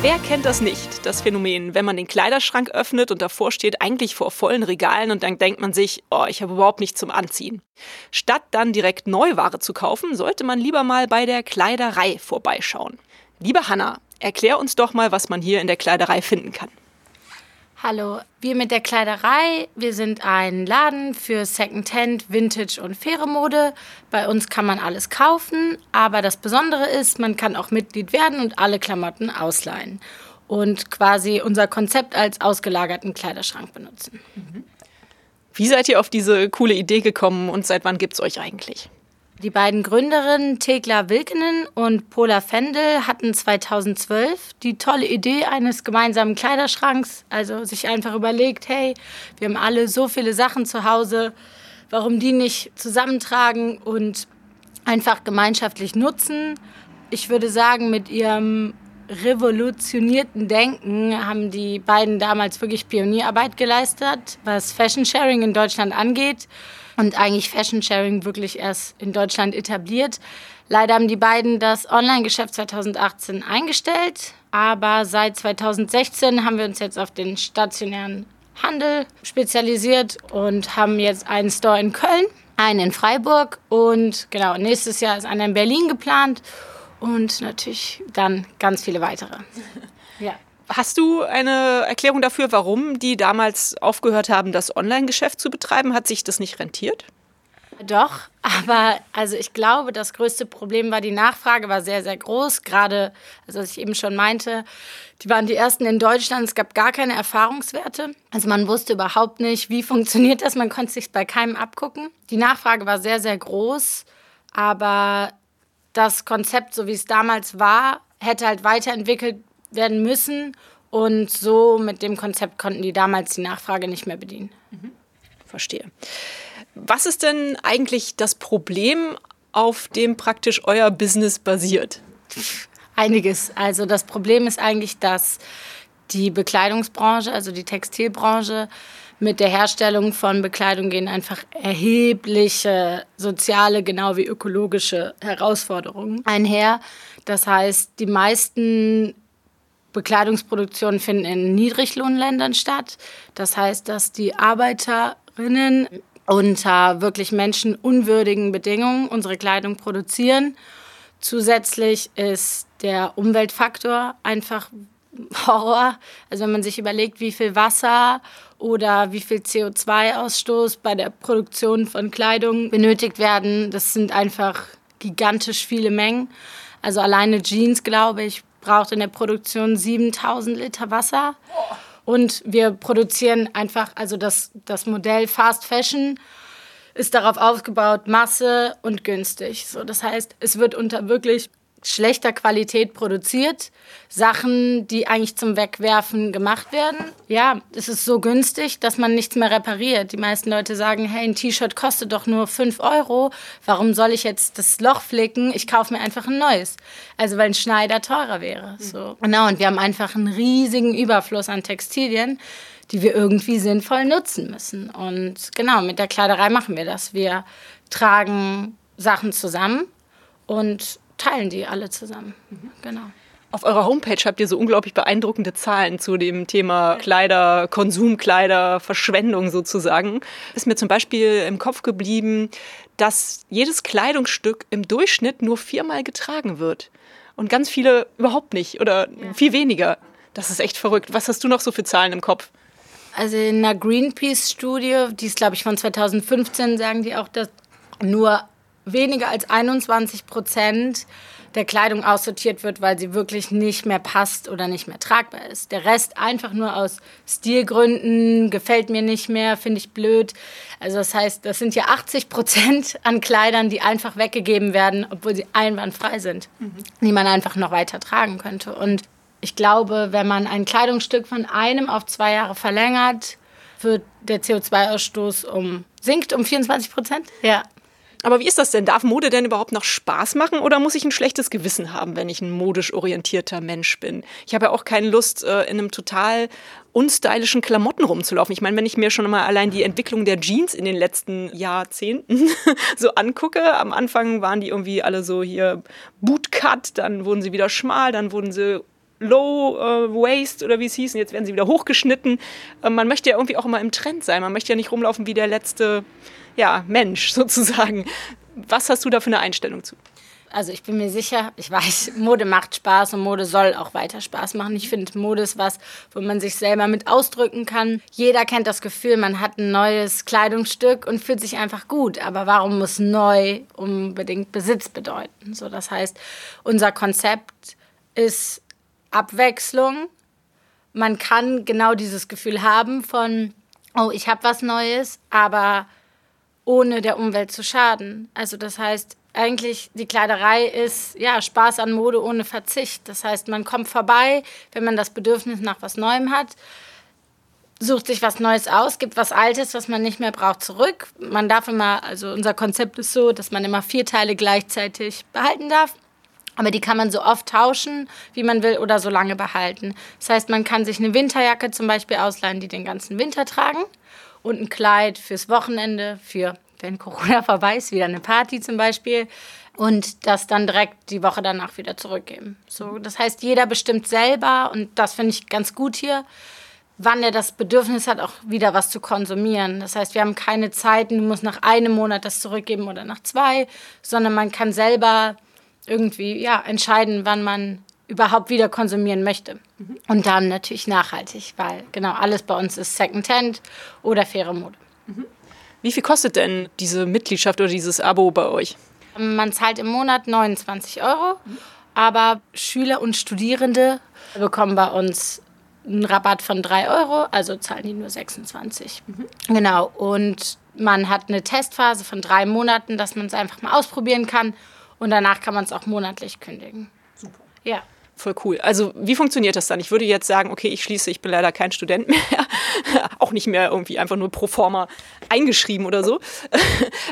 Wer kennt das nicht, das Phänomen, wenn man den Kleiderschrank öffnet und davor steht eigentlich vor vollen Regalen und dann denkt man sich, oh, ich habe überhaupt nichts zum Anziehen. Statt dann direkt Neuware zu kaufen, sollte man lieber mal bei der Kleiderei vorbeischauen. Liebe Hanna, erklär uns doch mal, was man hier in der Kleiderei finden kann. Hallo, wir mit der Kleiderei. Wir sind ein Laden für Secondhand, Vintage und faire Mode. Bei uns kann man alles kaufen, aber das Besondere ist, man kann auch Mitglied werden und alle Klamotten ausleihen und quasi unser Konzept als ausgelagerten Kleiderschrank benutzen. Wie seid ihr auf diese coole Idee gekommen und seit wann gibt es euch eigentlich? Die beiden Gründerinnen Thekla Wilkenen und Pola Fendel hatten 2012 die tolle Idee eines gemeinsamen Kleiderschranks. Also sich einfach überlegt, hey, wir haben alle so viele Sachen zu Hause, warum die nicht zusammentragen und einfach gemeinschaftlich nutzen. Ich würde sagen, mit ihrem revolutionierten Denken haben die beiden damals wirklich Pionierarbeit geleistet, was Fashion Sharing in Deutschland angeht und eigentlich Fashion Sharing wirklich erst in Deutschland etabliert. Leider haben die beiden das Online-Geschäft 2018 eingestellt, aber seit 2016 haben wir uns jetzt auf den stationären Handel spezialisiert und haben jetzt einen Store in Köln, einen in Freiburg und genau, nächstes Jahr ist einer in Berlin geplant und natürlich dann ganz viele weitere. Hast du eine Erklärung dafür, warum die damals aufgehört haben, das Online-Geschäft zu betreiben? Hat sich das nicht rentiert? Doch, aber also ich glaube, das größte Problem war, die Nachfrage war sehr, sehr groß. Gerade, also was ich eben schon meinte, die waren die ersten in Deutschland. Es gab gar keine Erfahrungswerte. Also man wusste überhaupt nicht, wie funktioniert das. Man konnte sich bei keinem abgucken. Die Nachfrage war sehr, sehr groß, aber das Konzept, so wie es damals war, hätte halt weiterentwickelt werden müssen. Und so mit dem Konzept konnten die damals die Nachfrage nicht mehr bedienen. Mhm. Verstehe. Was ist denn eigentlich das Problem, auf dem praktisch euer Business basiert? Einiges. Also das Problem ist eigentlich, dass die Bekleidungsbranche, also die Textilbranche, mit der Herstellung von Bekleidung gehen einfach erhebliche soziale, genau wie ökologische Herausforderungen einher. Das heißt, die meisten Bekleidungsproduktionen finden in Niedriglohnländern statt. Das heißt, dass die Arbeiterinnen unter wirklich menschenunwürdigen Bedingungen unsere Kleidung produzieren. Zusätzlich ist der Umweltfaktor einfach Horror. Also wenn man sich überlegt, wie viel Wasser oder wie viel CO2-Ausstoß bei der Produktion von Kleidung benötigt werden, das sind einfach gigantisch viele Mengen. Also alleine Jeans, glaube ich, braucht in der Produktion 7000 Liter Wasser. Und wir produzieren einfach, also das, das Modell Fast Fashion ist darauf aufgebaut, Masse und günstig. So, das heißt, es wird unter wirklich schlechter Qualität produziert, Sachen, die eigentlich zum Wegwerfen gemacht werden. Ja, es ist so günstig, dass man nichts mehr repariert. Die meisten Leute sagen, hey, ein T-Shirt kostet doch nur 5 Euro, warum soll ich jetzt das Loch flicken? Ich kaufe mir einfach ein neues. Also weil ein Schneider teurer wäre. Mhm. So. Genau, und wir haben einfach einen riesigen Überfluss an Textilien, die wir irgendwie sinnvoll nutzen müssen. Und genau, mit der Kleiderei machen wir das. Wir tragen Sachen zusammen und teilen die alle zusammen. Mhm. Genau. Auf eurer Homepage habt ihr so unglaublich beeindruckende Zahlen zu dem Thema Kleider, Konsumkleider, Verschwendung sozusagen. Ist mir zum Beispiel im Kopf geblieben, dass jedes Kleidungsstück im Durchschnitt nur viermal getragen wird. Und ganz viele überhaupt nicht oder ja. viel weniger. Das ist echt verrückt. Was hast du noch so für Zahlen im Kopf? Also in einer Greenpeace-Studie, die ist glaube ich von 2015, sagen die auch, dass nur weniger als 21 Prozent der Kleidung aussortiert wird, weil sie wirklich nicht mehr passt oder nicht mehr tragbar ist. Der Rest einfach nur aus Stilgründen, gefällt mir nicht mehr, finde ich blöd. Also das heißt, das sind ja 80 Prozent an Kleidern, die einfach weggegeben werden, obwohl sie einwandfrei sind, mhm. die man einfach noch weiter tragen könnte. Und ich glaube, wenn man ein Kleidungsstück von einem auf zwei Jahre verlängert, wird der CO2-Ausstoß um sinkt um 24 Prozent. Ja. Aber wie ist das denn? Darf Mode denn überhaupt noch Spaß machen oder muss ich ein schlechtes Gewissen haben, wenn ich ein modisch orientierter Mensch bin? Ich habe ja auch keine Lust, äh, in einem total unstylischen Klamotten rumzulaufen. Ich meine, wenn ich mir schon mal allein die Entwicklung der Jeans in den letzten Jahrzehnten so angucke, am Anfang waren die irgendwie alle so hier Bootcut, dann wurden sie wieder schmal, dann wurden sie Low äh, Waist oder wie es hieß, und jetzt werden sie wieder hochgeschnitten. Äh, man möchte ja irgendwie auch immer im Trend sein. Man möchte ja nicht rumlaufen wie der letzte ja, Mensch sozusagen. Was hast du da für eine Einstellung zu? Also ich bin mir sicher, ich weiß, Mode macht Spaß und Mode soll auch weiter Spaß machen. Ich finde, Mode ist was, wo man sich selber mit ausdrücken kann. Jeder kennt das Gefühl, man hat ein neues Kleidungsstück und fühlt sich einfach gut. Aber warum muss neu unbedingt Besitz bedeuten? So, das heißt, unser Konzept ist Abwechslung. Man kann genau dieses Gefühl haben von, oh, ich habe was Neues, aber ohne der Umwelt zu schaden. Also das heißt, eigentlich die Kleiderei ist ja Spaß an Mode ohne Verzicht. Das heißt, man kommt vorbei, wenn man das Bedürfnis nach was Neuem hat, sucht sich was Neues aus, gibt was Altes, was man nicht mehr braucht, zurück. Man darf immer, also unser Konzept ist so, dass man immer vier Teile gleichzeitig behalten darf. Aber die kann man so oft tauschen, wie man will, oder so lange behalten. Das heißt, man kann sich eine Winterjacke zum Beispiel ausleihen, die den ganzen Winter tragen und ein Kleid fürs Wochenende, für, wenn Corona vorbei ist, wieder eine Party zum Beispiel. Und das dann direkt die Woche danach wieder zurückgeben. So, das heißt, jeder bestimmt selber, und das finde ich ganz gut hier, wann er das Bedürfnis hat, auch wieder was zu konsumieren. Das heißt, wir haben keine Zeiten, du musst nach einem Monat das zurückgeben oder nach zwei, sondern man kann selber irgendwie ja, entscheiden, wann man überhaupt wieder konsumieren möchte. Mhm. Und dann natürlich nachhaltig, weil genau alles bei uns ist Secondhand oder faire Mode. Mhm. Wie viel kostet denn diese Mitgliedschaft oder dieses Abo bei euch? Man zahlt im Monat 29 Euro, mhm. aber Schüler und Studierende bekommen bei uns einen Rabatt von 3 Euro, also zahlen die nur 26. Mhm. Genau, und man hat eine Testphase von drei Monaten, dass man es einfach mal ausprobieren kann und danach kann man es auch monatlich kündigen. Super. Ja. Voll cool. Also wie funktioniert das dann? Ich würde jetzt sagen, okay, ich schließe, ich bin leider kein Student mehr, auch nicht mehr irgendwie einfach nur pro forma eingeschrieben oder so.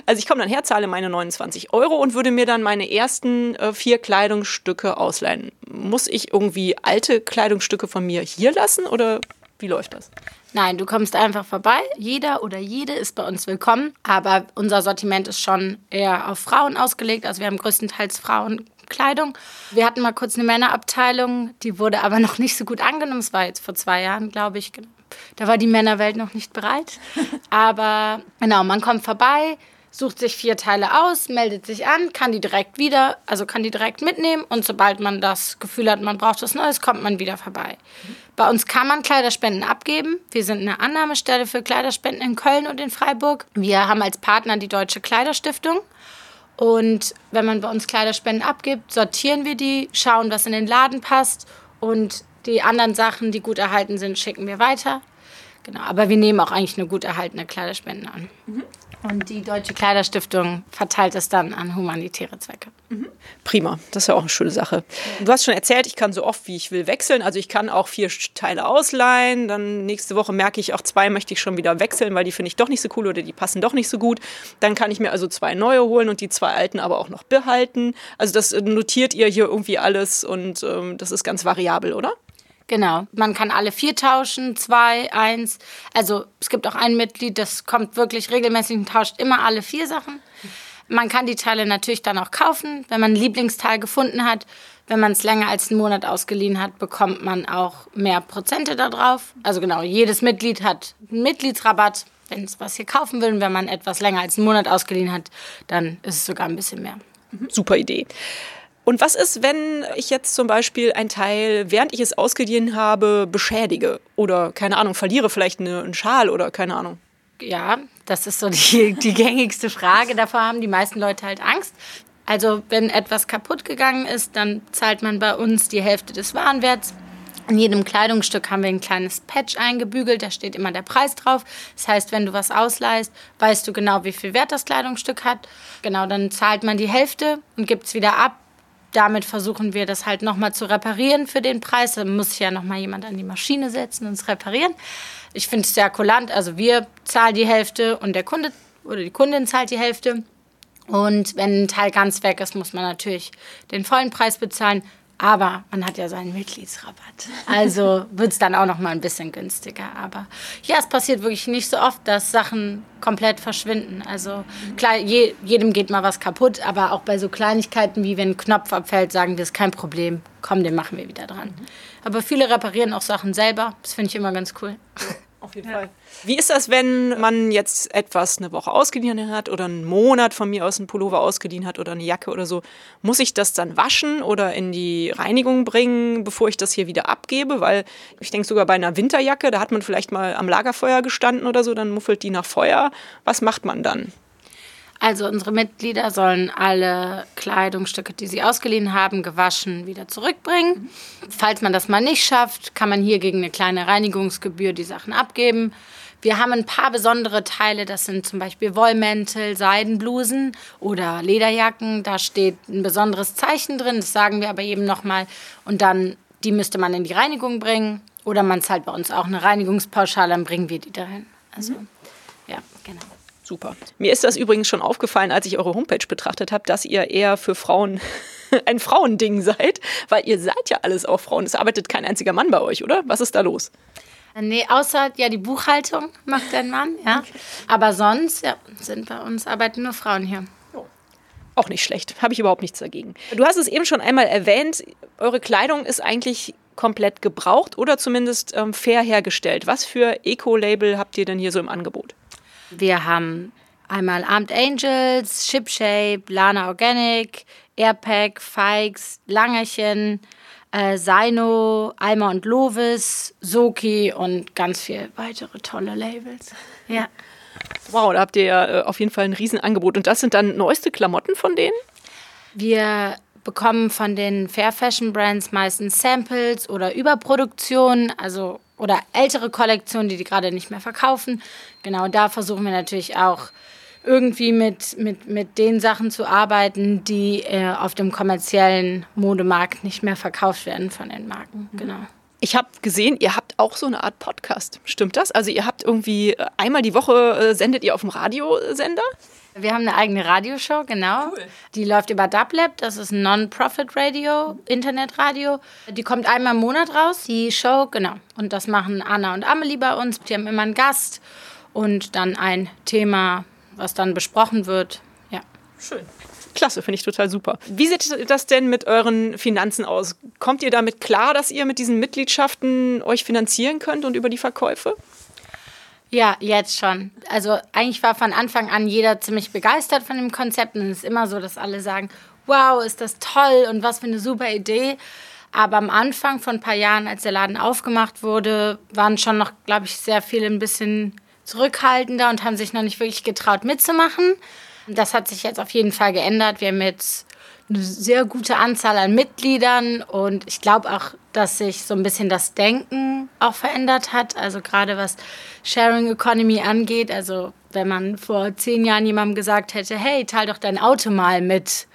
Also ich komme dann her, zahle meine 29 Euro und würde mir dann meine ersten äh, vier Kleidungsstücke ausleihen. Muss ich irgendwie alte Kleidungsstücke von mir hier lassen oder wie läuft das? Nein, du kommst einfach vorbei. Jeder oder jede ist bei uns willkommen. Aber unser Sortiment ist schon eher auf Frauen ausgelegt. Also wir haben größtenteils Frauenkleidung. Wir hatten mal kurz eine Männerabteilung, die wurde aber noch nicht so gut angenommen. Es war jetzt vor zwei Jahren, glaube ich. Da war die Männerwelt noch nicht bereit. Aber genau, man kommt vorbei, sucht sich vier Teile aus, meldet sich an, kann die direkt wieder, also kann die direkt mitnehmen und sobald man das Gefühl hat, man braucht was Neues, kommt man wieder vorbei. Bei uns kann man Kleiderspenden abgeben. Wir sind eine Annahmestelle für Kleiderspenden in Köln und in Freiburg. Wir haben als Partner die Deutsche Kleiderstiftung. Und wenn man bei uns Kleiderspenden abgibt, sortieren wir die, schauen, was in den Laden passt und die anderen Sachen, die gut erhalten sind, schicken wir weiter. Genau, aber wir nehmen auch eigentlich eine gut erhaltene Kleiderspende an. Mhm. Und die Deutsche Kleiderstiftung verteilt es dann an humanitäre Zwecke. Mhm. Prima, das ist ja auch eine schöne Sache. Du hast schon erzählt, ich kann so oft wie ich will wechseln. Also ich kann auch vier Teile ausleihen. Dann nächste Woche merke ich, auch zwei möchte ich schon wieder wechseln, weil die finde ich doch nicht so cool oder die passen doch nicht so gut. Dann kann ich mir also zwei neue holen und die zwei alten aber auch noch behalten. Also das notiert ihr hier irgendwie alles und ähm, das ist ganz variabel, oder? Genau. Man kann alle vier tauschen, zwei, eins. Also es gibt auch ein Mitglied, das kommt wirklich regelmäßig und tauscht immer alle vier Sachen. Man kann die Teile natürlich dann auch kaufen, wenn man ein Lieblingsteil gefunden hat. Wenn man es länger als einen Monat ausgeliehen hat, bekommt man auch mehr Prozente darauf. Also genau, jedes Mitglied hat einen Mitgliedsrabatt, wenn es was hier kaufen will. Und wenn man etwas länger als einen Monat ausgeliehen hat, dann ist es sogar ein bisschen mehr. Super Idee. Und was ist, wenn ich jetzt zum Beispiel ein Teil, während ich es ausgeliehen habe, beschädige oder keine Ahnung, verliere vielleicht eine, einen Schal oder keine Ahnung? Ja, das ist so die, die gängigste Frage. Davor haben die meisten Leute halt Angst. Also wenn etwas kaputt gegangen ist, dann zahlt man bei uns die Hälfte des Warenwerts. In jedem Kleidungsstück haben wir ein kleines Patch eingebügelt, da steht immer der Preis drauf. Das heißt, wenn du was ausleihst, weißt du genau, wie viel Wert das Kleidungsstück hat. Genau, dann zahlt man die Hälfte und gibt es wieder ab damit versuchen wir das halt nochmal zu reparieren für den Preis. Da muss ja nochmal jemand an die Maschine setzen und es reparieren. Ich finde es sehr kulant. Also wir zahlen die Hälfte und der Kunde oder die Kundin zahlt die Hälfte. Und wenn ein Teil ganz weg ist, muss man natürlich den vollen Preis bezahlen. Aber man hat ja seinen Mitgliedsrabatt. Also wird es dann auch noch mal ein bisschen günstiger. Aber ja, es passiert wirklich nicht so oft, dass Sachen komplett verschwinden. Also klar, je, jedem geht mal was kaputt. Aber auch bei so Kleinigkeiten wie wenn ein Knopf abfällt, sagen wir, ist kein Problem. Komm, den machen wir wieder dran. Aber viele reparieren auch Sachen selber. Das finde ich immer ganz cool auf jeden ja. Fall. Wie ist das, wenn man jetzt etwas eine Woche ausgeliehen hat oder einen Monat von mir aus einen Pullover ausgeliehen hat oder eine Jacke oder so? Muss ich das dann waschen oder in die Reinigung bringen, bevor ich das hier wieder abgebe? Weil ich denke sogar bei einer Winterjacke, da hat man vielleicht mal am Lagerfeuer gestanden oder so, dann muffelt die nach Feuer. Was macht man dann? Also unsere Mitglieder sollen alle Kleidungsstücke, die sie ausgeliehen haben, gewaschen wieder zurückbringen. Falls man das mal nicht schafft, kann man hier gegen eine kleine Reinigungsgebühr die Sachen abgeben. Wir haben ein paar besondere Teile, das sind zum Beispiel Wollmäntel, Seidenblusen oder Lederjacken. Da steht ein besonderes Zeichen drin, das sagen wir aber eben nochmal. Und dann, die müsste man in die Reinigung bringen. Oder man zahlt bei uns auch eine Reinigungspauschale, dann bringen wir die dahin. Also, ja, genau. Super. Mir ist das übrigens schon aufgefallen, als ich eure Homepage betrachtet habe, dass ihr eher für Frauen ein Frauending seid, weil ihr seid ja alles auch Frauen. Es arbeitet kein einziger Mann bei euch, oder? Was ist da los? Nee, außer ja die Buchhaltung macht dein Mann, ja. Okay. Aber sonst ja, sind bei uns arbeiten nur Frauen hier. Auch nicht schlecht, habe ich überhaupt nichts dagegen. Du hast es eben schon einmal erwähnt, eure Kleidung ist eigentlich komplett gebraucht oder zumindest ähm, fair hergestellt. Was für Eco-Label habt ihr denn hier so im Angebot? Wir haben einmal Armed Angels, Shipshape, Lana Organic, Airpack, Fikes, Langerchen, äh, Sino, Alma und Lovis, Soki und ganz viele weitere tolle Labels. Ja. Wow, da habt ihr ja äh, auf jeden Fall ein Riesenangebot. Und das sind dann neueste Klamotten von denen? Wir bekommen von den Fair Fashion Brands meistens Samples oder Überproduktionen, also oder ältere Kollektionen, die die gerade nicht mehr verkaufen. Genau, da versuchen wir natürlich auch irgendwie mit, mit, mit den Sachen zu arbeiten, die äh, auf dem kommerziellen Modemarkt nicht mehr verkauft werden von den Marken. Mhm. Genau. Ich habe gesehen, ihr habt auch so eine Art Podcast. Stimmt das? Also ihr habt irgendwie äh, einmal die Woche äh, sendet ihr auf dem Radiosender? Wir haben eine eigene Radioshow, genau. Cool. Die läuft über Dublab, das ist ein Non-Profit-Radio, Internetradio. Die kommt einmal im Monat raus, die Show, genau. Und das machen Anna und Amelie bei uns. Die haben immer einen Gast und dann ein Thema, was dann besprochen wird. Ja. Schön. Klasse, finde ich total super. Wie sieht das denn mit euren Finanzen aus? Kommt ihr damit klar, dass ihr mit diesen Mitgliedschaften euch finanzieren könnt und über die Verkäufe? Ja, jetzt schon. Also eigentlich war von Anfang an jeder ziemlich begeistert von dem Konzept. Und es ist immer so, dass alle sagen, wow, ist das toll und was für eine super Idee. Aber am Anfang von ein paar Jahren, als der Laden aufgemacht wurde, waren schon noch, glaube ich, sehr viele ein bisschen zurückhaltender und haben sich noch nicht wirklich getraut mitzumachen. Das hat sich jetzt auf jeden Fall geändert. Wir haben jetzt eine sehr gute Anzahl an Mitgliedern und ich glaube auch, dass sich so ein bisschen das Denken auch verändert hat. Also gerade was Sharing Economy angeht. Also wenn man vor zehn Jahren jemandem gesagt hätte, hey, teil doch dein Auto mal mit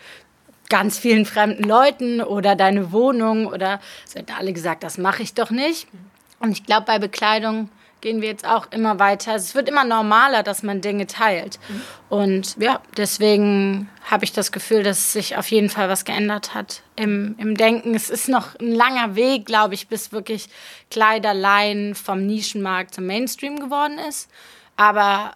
ganz vielen fremden Leuten oder deine Wohnung oder so hätten alle gesagt, das mache ich doch nicht. Und ich glaube, bei Bekleidung gehen wir jetzt auch immer weiter. Es wird immer normaler, dass man Dinge teilt. Mhm. Und ja, deswegen habe ich das Gefühl, dass sich auf jeden Fall was geändert hat im, im Denken. Es ist noch ein langer Weg, glaube ich, bis wirklich Kleiderlein vom Nischenmarkt zum Mainstream geworden ist. Aber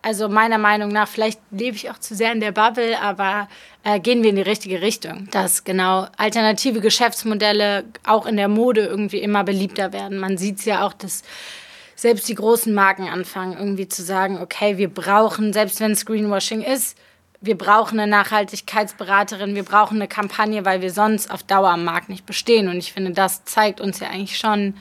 also meiner Meinung nach, vielleicht lebe ich auch zu sehr in der Bubble, aber äh, gehen wir in die richtige Richtung. Dass genau alternative Geschäftsmodelle auch in der Mode irgendwie immer beliebter werden. Man sieht es ja auch, dass selbst die großen Marken anfangen, irgendwie zu sagen, okay, wir brauchen, selbst wenn es Greenwashing ist, wir brauchen eine Nachhaltigkeitsberaterin, wir brauchen eine Kampagne, weil wir sonst auf Dauer am Markt nicht bestehen. Und ich finde, das zeigt uns ja eigentlich schon,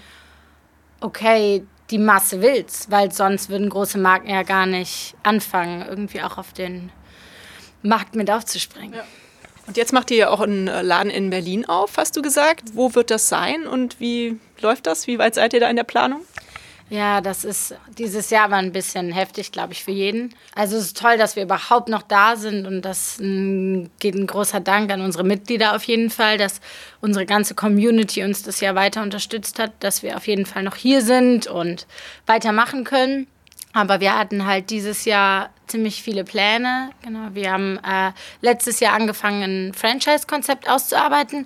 okay, die Masse will's, weil sonst würden große Marken ja gar nicht anfangen, irgendwie auch auf den Markt mit aufzuspringen. Ja. Und jetzt macht ihr ja auch einen Laden in Berlin auf, hast du gesagt. Wo wird das sein und wie läuft das? Wie weit seid ihr da in der Planung? Ja, das ist dieses Jahr war ein bisschen heftig, glaube ich, für jeden. Also es ist toll, dass wir überhaupt noch da sind und das ähm, geht ein großer Dank an unsere Mitglieder auf jeden Fall, dass unsere ganze Community uns das Jahr weiter unterstützt hat, dass wir auf jeden Fall noch hier sind und weitermachen können. Aber wir hatten halt dieses Jahr ziemlich viele Pläne. Genau, wir haben äh, letztes Jahr angefangen, ein Franchise-Konzept auszuarbeiten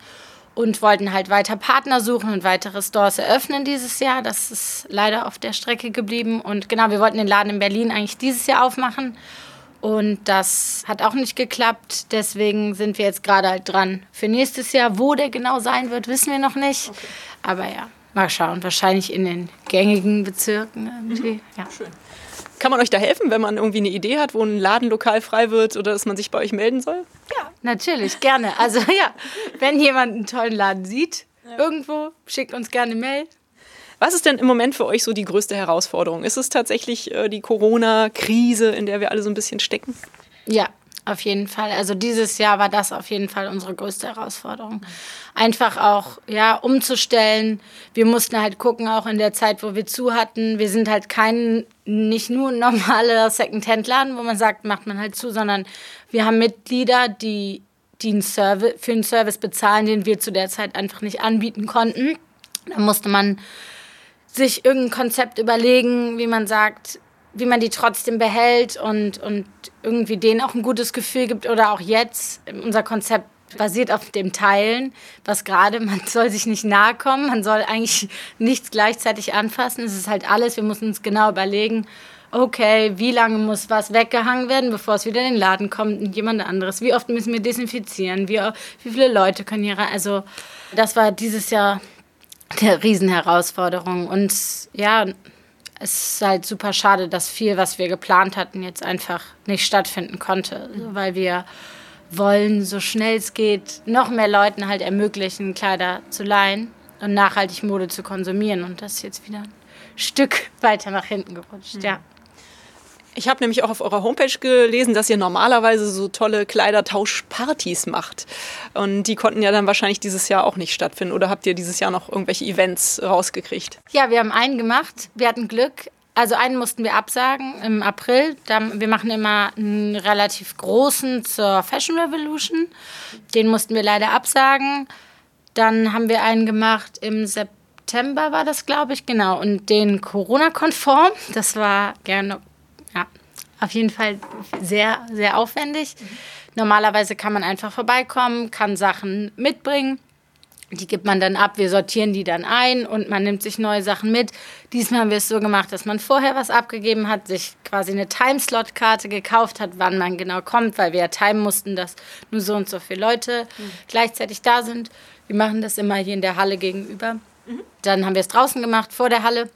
und wollten halt weiter Partner suchen und weitere Stores eröffnen dieses Jahr. Das ist leider auf der Strecke geblieben. Und genau, wir wollten den Laden in Berlin eigentlich dieses Jahr aufmachen. Und das hat auch nicht geklappt. Deswegen sind wir jetzt gerade halt dran für nächstes Jahr. Wo der genau sein wird, wissen wir noch nicht. Okay. Aber ja, mal schauen. Wahrscheinlich in den gängigen Bezirken irgendwie. Mhm. Ja. Schön. Kann man euch da helfen, wenn man irgendwie eine Idee hat, wo ein Ladenlokal frei wird oder dass man sich bei euch melden soll? Ja, natürlich, gerne. Also ja, wenn jemand einen tollen Laden sieht, ja. irgendwo, schickt uns gerne eine Mail. Was ist denn im Moment für euch so die größte Herausforderung? Ist es tatsächlich äh, die Corona-Krise, in der wir alle so ein bisschen stecken? Ja, auf jeden Fall. Also dieses Jahr war das auf jeden Fall unsere größte Herausforderung. Einfach auch, ja, umzustellen. Wir mussten halt gucken, auch in der Zeit, wo wir zu hatten. Wir sind halt kein, nicht nur normaler Second-Hand-Laden, wo man sagt, macht man halt zu, sondern wir haben Mitglieder, die, die einen Service, für einen Service bezahlen, den wir zu der Zeit einfach nicht anbieten konnten. Da musste man sich irgendein Konzept überlegen, wie man sagt, wie man die trotzdem behält und, und irgendwie denen auch ein gutes Gefühl gibt oder auch jetzt. Unser Konzept basiert auf dem Teilen, was gerade, man soll sich nicht nahe kommen, man soll eigentlich nichts gleichzeitig anfassen. Es ist halt alles, wir müssen uns genau überlegen, okay, wie lange muss was weggehangen werden, bevor es wieder in den Laden kommt und jemand anderes? Wie oft müssen wir desinfizieren? Wie, wie viele Leute können hier rein? Also, das war dieses Jahr eine Riesenherausforderung. Und ja, es ist halt super schade, dass viel, was wir geplant hatten, jetzt einfach nicht stattfinden konnte, also, weil wir wollen, so schnell es geht, noch mehr Leuten halt ermöglichen, Kleider zu leihen und nachhaltig Mode zu konsumieren. Und das ist jetzt wieder ein Stück weiter nach hinten gerutscht, mhm. ja. Ich habe nämlich auch auf eurer Homepage gelesen, dass ihr normalerweise so tolle Kleidertauschpartys macht. Und die konnten ja dann wahrscheinlich dieses Jahr auch nicht stattfinden. Oder habt ihr dieses Jahr noch irgendwelche Events rausgekriegt? Ja, wir haben einen gemacht. Wir hatten Glück. Also einen mussten wir absagen im April. wir machen immer einen relativ großen zur Fashion Revolution. Den mussten wir leider absagen. Dann haben wir einen gemacht im September war das, glaube ich, genau. Und den Corona-konform. Das war gerne auf jeden Fall sehr, sehr aufwendig. Mhm. Normalerweise kann man einfach vorbeikommen, kann Sachen mitbringen. Die gibt man dann ab, wir sortieren die dann ein und man nimmt sich neue Sachen mit. Diesmal haben wir es so gemacht, dass man vorher was abgegeben hat, sich quasi eine Timeslot-Karte gekauft hat, wann man genau kommt, weil wir ja timen mussten, dass nur so und so viele Leute mhm. gleichzeitig da sind. Wir machen das immer hier in der Halle gegenüber. Mhm. Dann haben wir es draußen gemacht, vor der Halle.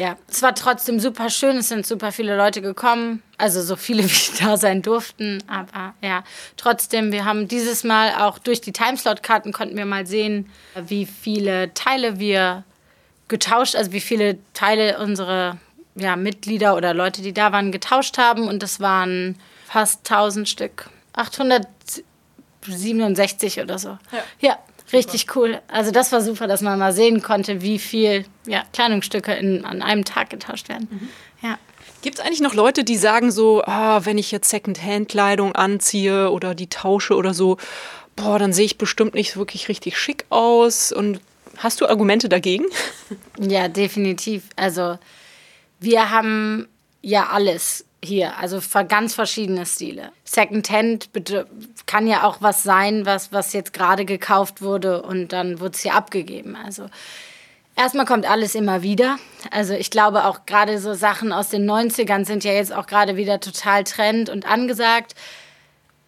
Ja, es war trotzdem super schön. Es sind super viele Leute gekommen. Also so viele, wie da sein durften. Aber ja, trotzdem, wir haben dieses Mal auch durch die Timeslot-Karten konnten wir mal sehen, wie viele Teile wir getauscht, also wie viele Teile unsere ja, Mitglieder oder Leute, die da waren, getauscht haben. Und das waren fast 1000 Stück. 867 oder so. Ja, ja Richtig super. cool. Also das war super, dass man mal sehen konnte, wie viel ja, Kleidungsstücke in, an einem Tag getauscht werden. Mhm. Ja. Gibt es eigentlich noch Leute, die sagen so, oh, wenn ich jetzt Secondhand-Kleidung anziehe oder die tausche oder so, boah, dann sehe ich bestimmt nicht wirklich richtig schick aus. Und hast du Argumente dagegen? Ja, definitiv. Also wir haben ja alles hier, also ganz verschiedene Stile. Secondhand kann ja auch was sein, was, was jetzt gerade gekauft wurde und dann wird es hier abgegeben. Also erstmal kommt alles immer wieder. Also ich glaube auch gerade so Sachen aus den 90ern sind ja jetzt auch gerade wieder total trend und angesagt.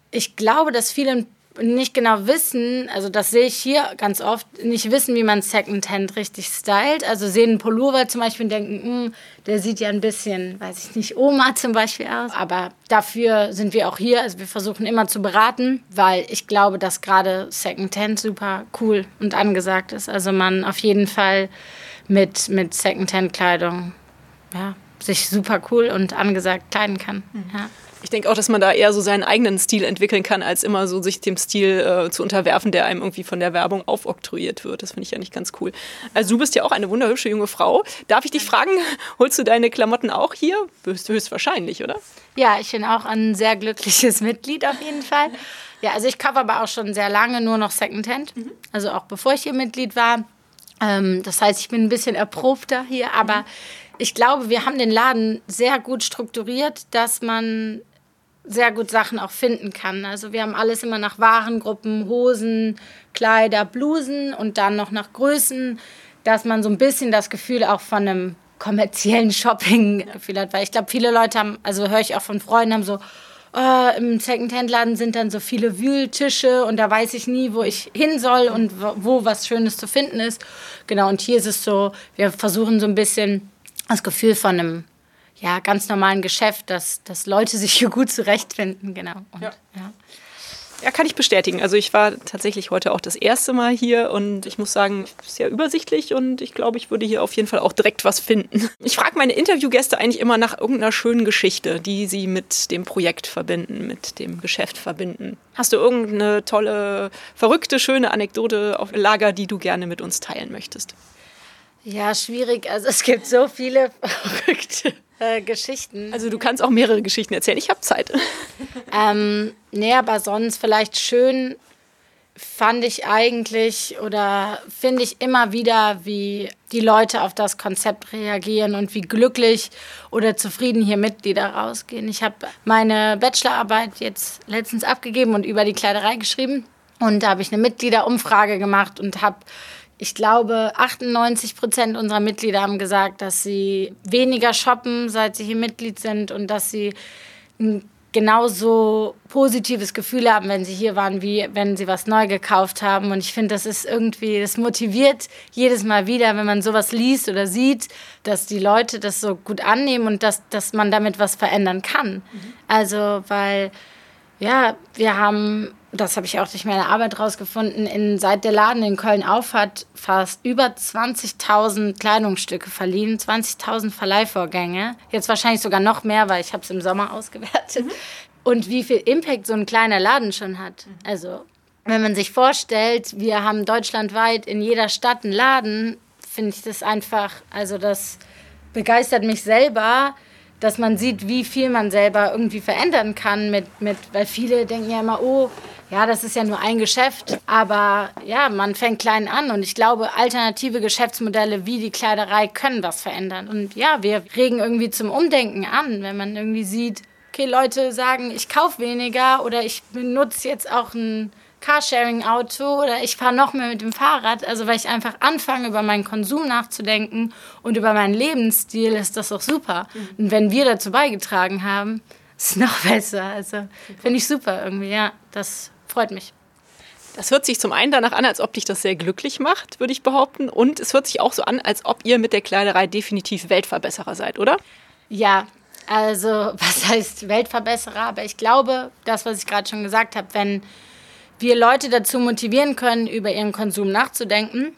Ich glaube, dass viele nicht genau wissen, also das sehe ich hier ganz oft, nicht wissen, wie man Secondhand richtig stylt. Also sehen einen Pullover zum Beispiel und denken, hm, der sieht ja ein bisschen, weiß ich nicht, Oma zum Beispiel aus. Aber dafür sind wir auch hier. Also wir versuchen immer zu beraten, weil ich glaube, dass gerade Secondhand super cool und angesagt ist. Also man auf jeden Fall mit, mit Secondhand-Kleidung ja, sich super cool und angesagt kleiden kann. Mhm. Ja. Ich denke auch, dass man da eher so seinen eigenen Stil entwickeln kann, als immer so sich dem Stil äh, zu unterwerfen, der einem irgendwie von der Werbung aufoktroyiert wird. Das finde ich ja nicht ganz cool. Also du bist ja auch eine wunderhübsche junge Frau. Darf ich dich fragen, holst du deine Klamotten auch hier? Höchstwahrscheinlich, oder? Ja, ich bin auch ein sehr glückliches Mitglied auf jeden Fall. Ja, also ich kaufe aber auch schon sehr lange nur noch Secondhand. Mhm. Also auch bevor ich hier Mitglied war. Ähm, das heißt, ich bin ein bisschen erprobter hier, aber mhm ich glaube, wir haben den Laden sehr gut strukturiert, dass man sehr gut Sachen auch finden kann. Also wir haben alles immer nach Warengruppen, Hosen, Kleider, Blusen und dann noch nach Größen, dass man so ein bisschen das Gefühl auch von einem kommerziellen Shopping-Gefühl hat. Weil ich glaube, viele Leute haben, also höre ich auch von Freunden, haben so, oh, im Secondhand-Laden sind dann so viele Wühltische und da weiß ich nie, wo ich hin soll und wo was Schönes zu finden ist. Genau, und hier ist es so, wir versuchen so ein bisschen das Gefühl von einem ja, ganz normalen Geschäft, dass, dass Leute sich hier gut zurechtfinden. Genau. Und, ja. ja. Ja, kann ich bestätigen. Also ich war tatsächlich heute auch das erste Mal hier und ich muss sagen, sehr übersichtlich und ich glaube, ich würde hier auf jeden Fall auch direkt was finden. Ich frage meine Interviewgäste eigentlich immer nach irgendeiner schönen Geschichte, die sie mit dem Projekt verbinden, mit dem Geschäft verbinden. Hast du irgendeine tolle, verrückte, schöne Anekdote auf Lager, die du gerne mit uns teilen möchtest? Ja, schwierig. Also es gibt so viele verrückte äh, Geschichten. Also du kannst auch mehrere Geschichten erzählen. Ich habe Zeit. ähm, nee, aber sonst vielleicht schön fand ich eigentlich oder finde ich immer wieder, wie die Leute auf das Konzept reagieren und wie glücklich oder zufrieden hier Mitglieder rausgehen. Ich habe meine Bachelorarbeit jetzt letztens abgegeben und über die Kleiderei geschrieben. Und da habe ich eine Mitgliederumfrage gemacht und habe ich glaube, 98 Prozent unserer Mitglieder haben gesagt, dass sie weniger shoppen, seit sie hier Mitglied sind und dass sie ein genauso positives Gefühl haben, wenn sie hier waren, wie wenn sie was neu gekauft haben. Und ich finde, das ist irgendwie, das motiviert jedes Mal wieder, wenn man sowas liest oder sieht, dass die Leute das so gut annehmen und dass, dass man damit was verändern kann. Mhm. Also, weil, ja, wir haben das habe ich auch durch meine Arbeit rausgefunden, in, seit der Laden in Köln aufhat, fast über 20.000 Kleidungsstücke verliehen, 20.000 Verleihvorgänge. Jetzt wahrscheinlich sogar noch mehr, weil ich habe es im Sommer ausgewertet. Mhm. Und wie viel Impact so ein kleiner Laden schon hat. Mhm. Also wenn man sich vorstellt, wir haben deutschlandweit in jeder Stadt einen Laden, finde ich das einfach, also das begeistert mich selber, dass man sieht, wie viel man selber irgendwie verändern kann mit, mit weil viele denken ja immer, oh, ja, das ist ja nur ein Geschäft, aber ja, man fängt klein an und ich glaube, alternative Geschäftsmodelle wie die Kleiderei können was verändern. Und ja, wir regen irgendwie zum Umdenken an, wenn man irgendwie sieht, okay, Leute sagen, ich kaufe weniger oder ich benutze jetzt auch ein Carsharing-Auto oder ich fahre noch mehr mit dem Fahrrad. Also weil ich einfach anfange, über meinen Konsum nachzudenken und über meinen Lebensstil, ist das auch super. Mhm. Und wenn wir dazu beigetragen haben, ist es noch besser. Also finde ich super irgendwie, ja. Das freut mich. Das hört sich zum einen danach an, als ob dich das sehr glücklich macht, würde ich behaupten. Und es hört sich auch so an, als ob ihr mit der Kleiderei definitiv Weltverbesserer seid, oder? Ja, also was heißt Weltverbesserer? Aber ich glaube, das, was ich gerade schon gesagt habe, wenn wir Leute dazu motivieren können, über ihren Konsum nachzudenken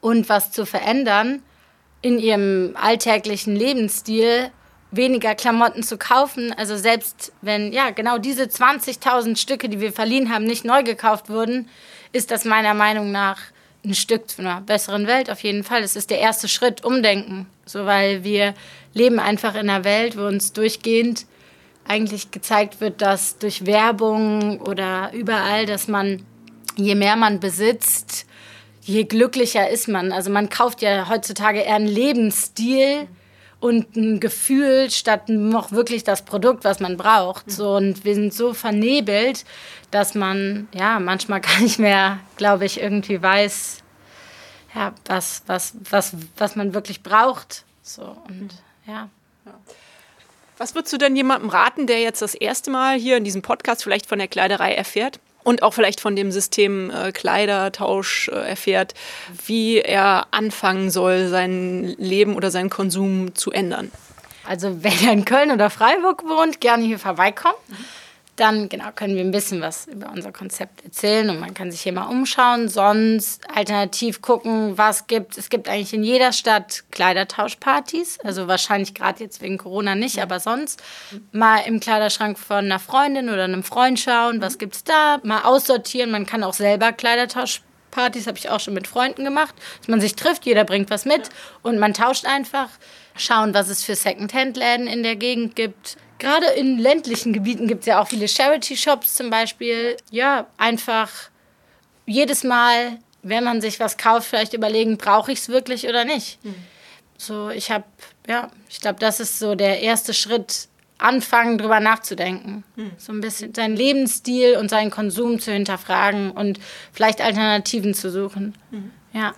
und was zu verändern in ihrem alltäglichen Lebensstil, weniger Klamotten zu kaufen. Also selbst wenn, ja, genau diese 20.000 Stücke, die wir verliehen haben, nicht neu gekauft wurden, ist das meiner Meinung nach ein Stück zu einer besseren Welt auf jeden Fall. Es ist der erste Schritt, umdenken. So, weil wir leben einfach in einer Welt, wo uns durchgehend eigentlich gezeigt wird, dass durch Werbung oder überall, dass man, je mehr man besitzt, je glücklicher ist man. Also man kauft ja heutzutage eher einen Lebensstil und ein Gefühl statt noch wirklich das Produkt, was man braucht. So, und wir sind so vernebelt, dass man ja manchmal gar nicht mehr, glaube ich, irgendwie weiß, ja, was, was, was, was man wirklich braucht. So, und ja. ja. Was würdest du denn jemandem raten, der jetzt das erste Mal hier in diesem Podcast vielleicht von der Kleiderei erfährt? Und auch vielleicht von dem System äh, Kleidertausch äh, erfährt, wie er anfangen soll, sein Leben oder seinen Konsum zu ändern. Also wenn er in Köln oder Freiburg wohnt, gerne hier vorbeikommen. Mhm dann genau können wir ein bisschen was über unser Konzept erzählen und man kann sich hier mal umschauen. Sonst alternativ gucken, was gibt. Es gibt eigentlich in jeder Stadt Kleidertauschpartys. Also wahrscheinlich gerade jetzt wegen Corona nicht, aber sonst mal im Kleiderschrank von einer Freundin oder einem Freund schauen, was gibt es da. Mal aussortieren. Man kann auch selber Kleidertauschpartys, habe ich auch schon mit Freunden gemacht, dass man sich trifft, jeder bringt was mit und man tauscht einfach. Schauen, was es für Secondhand-Läden in der Gegend gibt gerade in ländlichen Gebieten gibt es ja auch viele Charity-Shops zum Beispiel. Ja, einfach jedes Mal, wenn man sich was kauft, vielleicht überlegen, brauche ich es wirklich oder nicht. Mhm. So, ich habe, ja, ich glaube, das ist so der erste Schritt, anfangen, drüber nachzudenken. Hm. So ein bisschen seinen Lebensstil und seinen Konsum zu hinterfragen und vielleicht Alternativen zu suchen. Hm. Ja.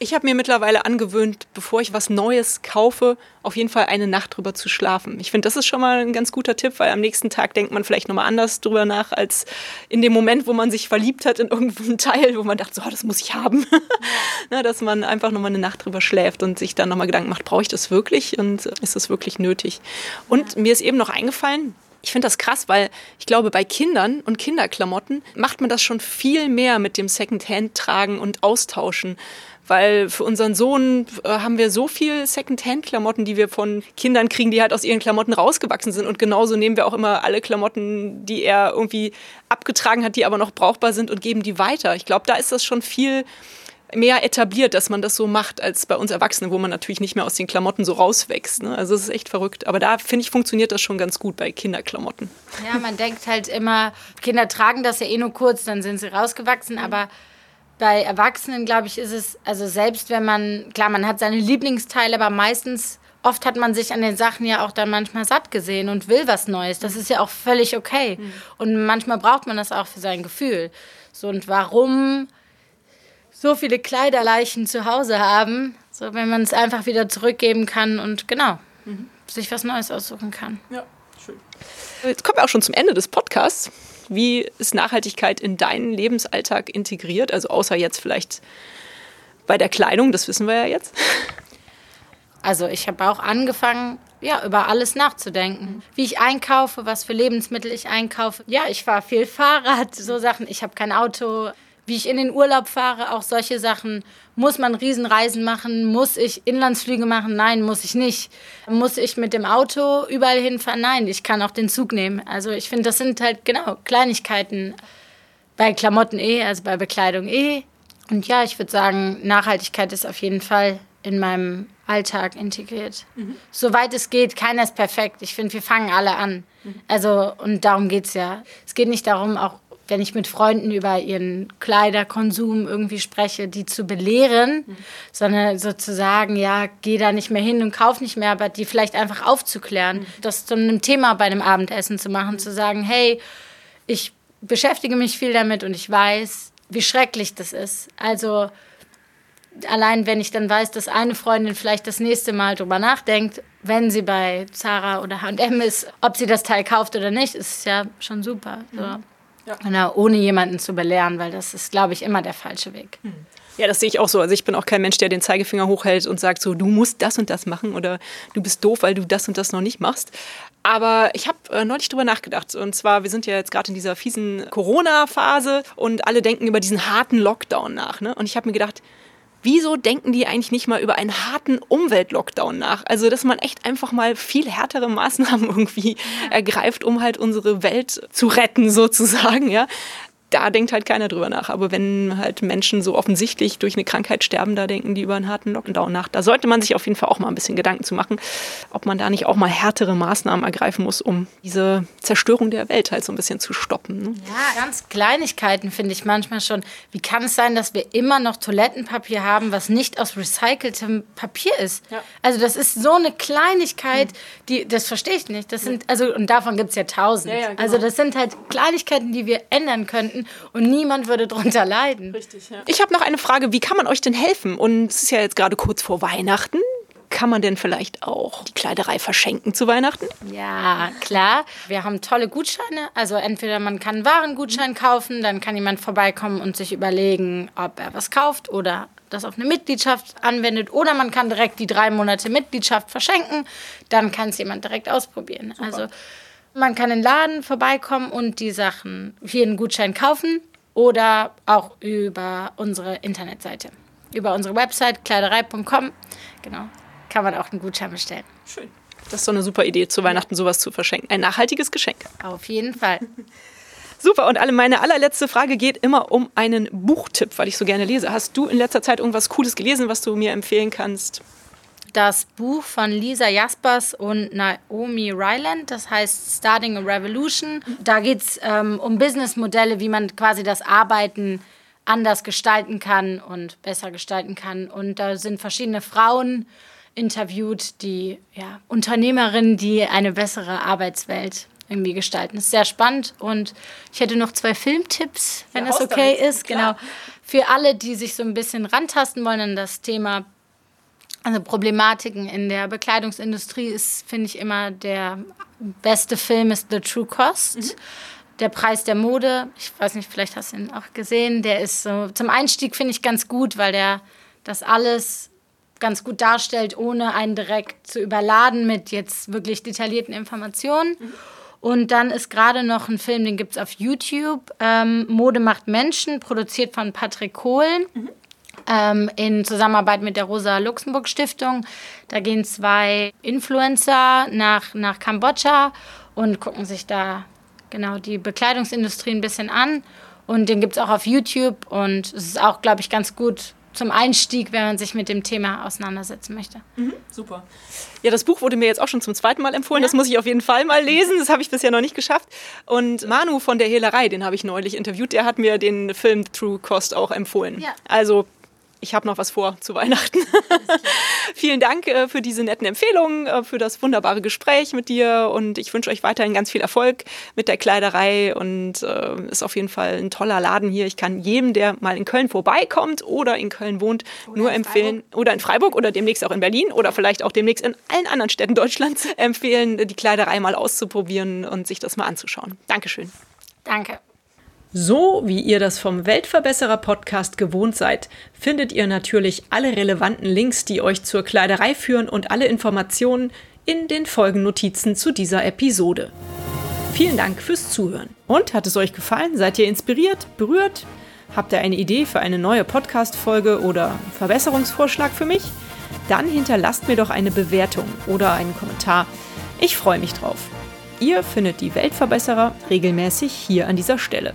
Ich habe mir mittlerweile angewöhnt, bevor ich was Neues kaufe, auf jeden Fall eine Nacht drüber zu schlafen. Ich finde, das ist schon mal ein ganz guter Tipp, weil am nächsten Tag denkt man vielleicht nochmal anders drüber nach, als in dem Moment, wo man sich verliebt hat in irgendeinen Teil, wo man dachte, so, oh, das muss ich haben. Na, dass man einfach nochmal eine Nacht drüber schläft und sich dann nochmal Gedanken macht, brauche ich das wirklich und ist das wirklich nötig? Und mir ist eben noch eingefallen, ich finde das krass, weil ich glaube, bei Kindern und Kinderklamotten macht man das schon viel mehr mit dem Secondhand-Tragen und Austauschen weil für unseren Sohn äh, haben wir so viel Secondhand-Klamotten, die wir von Kindern kriegen, die halt aus ihren Klamotten rausgewachsen sind. Und genauso nehmen wir auch immer alle Klamotten, die er irgendwie abgetragen hat, die aber noch brauchbar sind und geben die weiter. Ich glaube, da ist das schon viel mehr etabliert, dass man das so macht, als bei uns Erwachsenen, wo man natürlich nicht mehr aus den Klamotten so rauswächst. Ne? Also es ist echt verrückt. Aber da, finde ich, funktioniert das schon ganz gut bei Kinderklamotten. Ja, man denkt halt immer, Kinder tragen das ja eh nur kurz, dann sind sie rausgewachsen, aber bei Erwachsenen, glaube ich, ist es, also selbst wenn man, klar, man hat seine Lieblingsteile, aber meistens, oft hat man sich an den Sachen ja auch dann manchmal satt gesehen und will was Neues. Das ist ja auch völlig okay. Mhm. Und manchmal braucht man das auch für sein Gefühl. So, und warum so viele Kleiderleichen zu Hause haben, so wenn man es einfach wieder zurückgeben kann und genau, mhm. sich was Neues aussuchen kann. Ja, schön. Jetzt kommen wir auch schon zum Ende des Podcasts. Wie ist Nachhaltigkeit in deinen Lebensalltag integriert? Also außer jetzt vielleicht bei der Kleidung, das wissen wir ja jetzt. Also ich habe auch angefangen, ja, über alles nachzudenken. Wie ich einkaufe, was für Lebensmittel ich einkaufe. Ja, ich fahre viel Fahrrad, so Sachen. Ich habe kein Auto wie ich in den Urlaub fahre, auch solche Sachen. Muss man Riesenreisen machen? Muss ich Inlandsflüge machen? Nein, muss ich nicht. Muss ich mit dem Auto überall hinfahren? Nein, ich kann auch den Zug nehmen. Also ich finde, das sind halt genau Kleinigkeiten. Bei Klamotten eh, also bei Bekleidung eh. Und ja, ich würde sagen, Nachhaltigkeit ist auf jeden Fall in meinem Alltag integriert. Mhm. Soweit es geht, keiner ist perfekt. Ich finde, wir fangen alle an. Mhm. Also, und darum geht es ja. Es geht nicht darum, auch wenn ich mit Freunden über ihren Kleiderkonsum irgendwie spreche, die zu belehren, mhm. sondern sozusagen, ja, geh da nicht mehr hin und kauf nicht mehr, aber die vielleicht einfach aufzuklären, mhm. das zu einem Thema bei einem Abendessen zu machen, mhm. zu sagen, hey, ich beschäftige mich viel damit und ich weiß, wie schrecklich das ist. Also allein wenn ich dann weiß, dass eine Freundin vielleicht das nächste Mal drüber nachdenkt, wenn sie bei Zara oder H&M ist, ob sie das Teil kauft oder nicht, ist ja schon super. So. Ja. Genau, ohne jemanden zu belehren, weil das ist, glaube ich, immer der falsche Weg. Hm. Ja, das sehe ich auch so. Also ich bin auch kein Mensch, der den Zeigefinger hochhält und sagt so, du musst das und das machen oder du bist doof, weil du das und das noch nicht machst. Aber ich habe äh, neulich drüber nachgedacht. Und zwar, wir sind ja jetzt gerade in dieser fiesen Corona-Phase und alle denken über diesen harten Lockdown nach. Ne? Und ich habe mir gedacht, wieso denken die eigentlich nicht mal über einen harten Umweltlockdown nach? Also, dass man echt einfach mal viel härtere Maßnahmen irgendwie ergreift, um halt unsere Welt zu retten, sozusagen, ja da denkt halt keiner drüber nach. Aber wenn halt Menschen so offensichtlich durch eine Krankheit sterben, da denken die über einen harten Lockdown nach. Da sollte man sich auf jeden Fall auch mal ein bisschen Gedanken zu machen, ob man da nicht auch mal härtere Maßnahmen ergreifen muss, um diese Zerstörung der Welt halt so ein bisschen zu stoppen. Ne? Ja, ganz Kleinigkeiten finde ich manchmal schon. Wie kann es sein, dass wir immer noch Toilettenpapier haben, was nicht aus recyceltem Papier ist? Ja. Also das ist so eine Kleinigkeit, die, das verstehe ich nicht. Das sind, also, und davon gibt es ja tausend. Ja, ja, genau. Also das sind halt Kleinigkeiten, die wir ändern könnten und niemand würde darunter leiden. Richtig, ja. Ich habe noch eine Frage, wie kann man euch denn helfen? Und es ist ja jetzt gerade kurz vor Weihnachten. Kann man denn vielleicht auch die Kleiderei verschenken zu Weihnachten? Ja, klar. Wir haben tolle Gutscheine. Also entweder man kann einen Warengutschein kaufen, dann kann jemand vorbeikommen und sich überlegen, ob er was kauft oder das auf eine Mitgliedschaft anwendet. Oder man kann direkt die drei Monate Mitgliedschaft verschenken. Dann kann es jemand direkt ausprobieren. Super. Also man kann in den Laden vorbeikommen und die Sachen hier einen Gutschein kaufen oder auch über unsere Internetseite. Über unsere Website kleiderei.com. Genau. Kann man auch einen Gutschein bestellen. Schön. Das ist doch eine super Idee, zu Weihnachten sowas zu verschenken. Ein nachhaltiges Geschenk. Auf jeden Fall. Super, und alle, meine allerletzte Frage geht immer um einen Buchtipp, weil ich so gerne lese. Hast du in letzter Zeit irgendwas Cooles gelesen, was du mir empfehlen kannst? Das Buch von Lisa Jaspers und Naomi Ryland, das heißt Starting a Revolution. Da geht es ähm, um Businessmodelle, wie man quasi das Arbeiten anders gestalten kann und besser gestalten kann. Und da sind verschiedene Frauen interviewt, die ja, Unternehmerinnen, die eine bessere Arbeitswelt irgendwie gestalten. Das ist sehr spannend und ich hätte noch zwei Filmtipps, wenn es okay ist. Klar. Genau. Für alle, die sich so ein bisschen rantasten wollen an das Thema also Problematiken in der Bekleidungsindustrie ist, finde ich immer der beste Film ist The True Cost. Mhm. Der Preis der Mode, ich weiß nicht, vielleicht hast du ihn auch gesehen, der ist so zum Einstieg finde ich ganz gut, weil der das alles ganz gut darstellt, ohne einen direkt zu überladen mit jetzt wirklich detaillierten Informationen. Mhm. Und dann ist gerade noch ein Film, den gibt es auf YouTube, ähm, Mode macht Menschen, produziert von Patrick Kohlen. Mhm ähm, in Zusammenarbeit mit der Rosa-Luxemburg-Stiftung. Da gehen zwei Influencer nach, nach Kambodscha und gucken sich da genau die Bekleidungsindustrie ein bisschen an. Und den gibt es auch auf YouTube und es ist auch, glaube ich, ganz gut zum Einstieg, wenn man sich mit dem Thema auseinandersetzen möchte. Mhm, super. Ja, das Buch wurde mir jetzt auch schon zum zweiten Mal empfohlen. Ja. Das muss ich auf jeden Fall mal lesen. Das habe ich bisher noch nicht geschafft. Und Manu von der Hehlerei, den habe ich neulich interviewt, der hat mir den Film True Cost auch empfohlen. Ja. Also ich habe noch was vor zu Weihnachten. Vielen Dank äh, für diese netten Empfehlungen, äh, für das wunderbare Gespräch mit dir und ich wünsche euch weiterhin ganz viel Erfolg mit der Kleiderei und äh, ist auf jeden Fall ein toller Laden hier. Ich kann jedem, der mal in Köln vorbeikommt oder in Köln wohnt, oder nur empfehlen Freiburg. oder in Freiburg oder demnächst auch in Berlin oder vielleicht auch demnächst in allen anderen Städten Deutschlands empfehlen, die Kleiderei mal auszuprobieren und sich das mal anzuschauen. Dankeschön. Danke. So wie ihr das vom Weltverbesserer Podcast gewohnt seid, findet ihr natürlich alle relevanten Links, die euch zur Kleiderei führen und alle Informationen in den Folgennotizen zu dieser Episode. Vielen Dank fürs Zuhören. Und hat es euch gefallen? Seid ihr inspiriert, berührt? Habt ihr eine Idee für eine neue Podcast-Folge oder Verbesserungsvorschlag für mich? Dann hinterlasst mir doch eine Bewertung oder einen Kommentar. Ich freue mich drauf. Ihr findet die Weltverbesserer regelmäßig hier an dieser Stelle.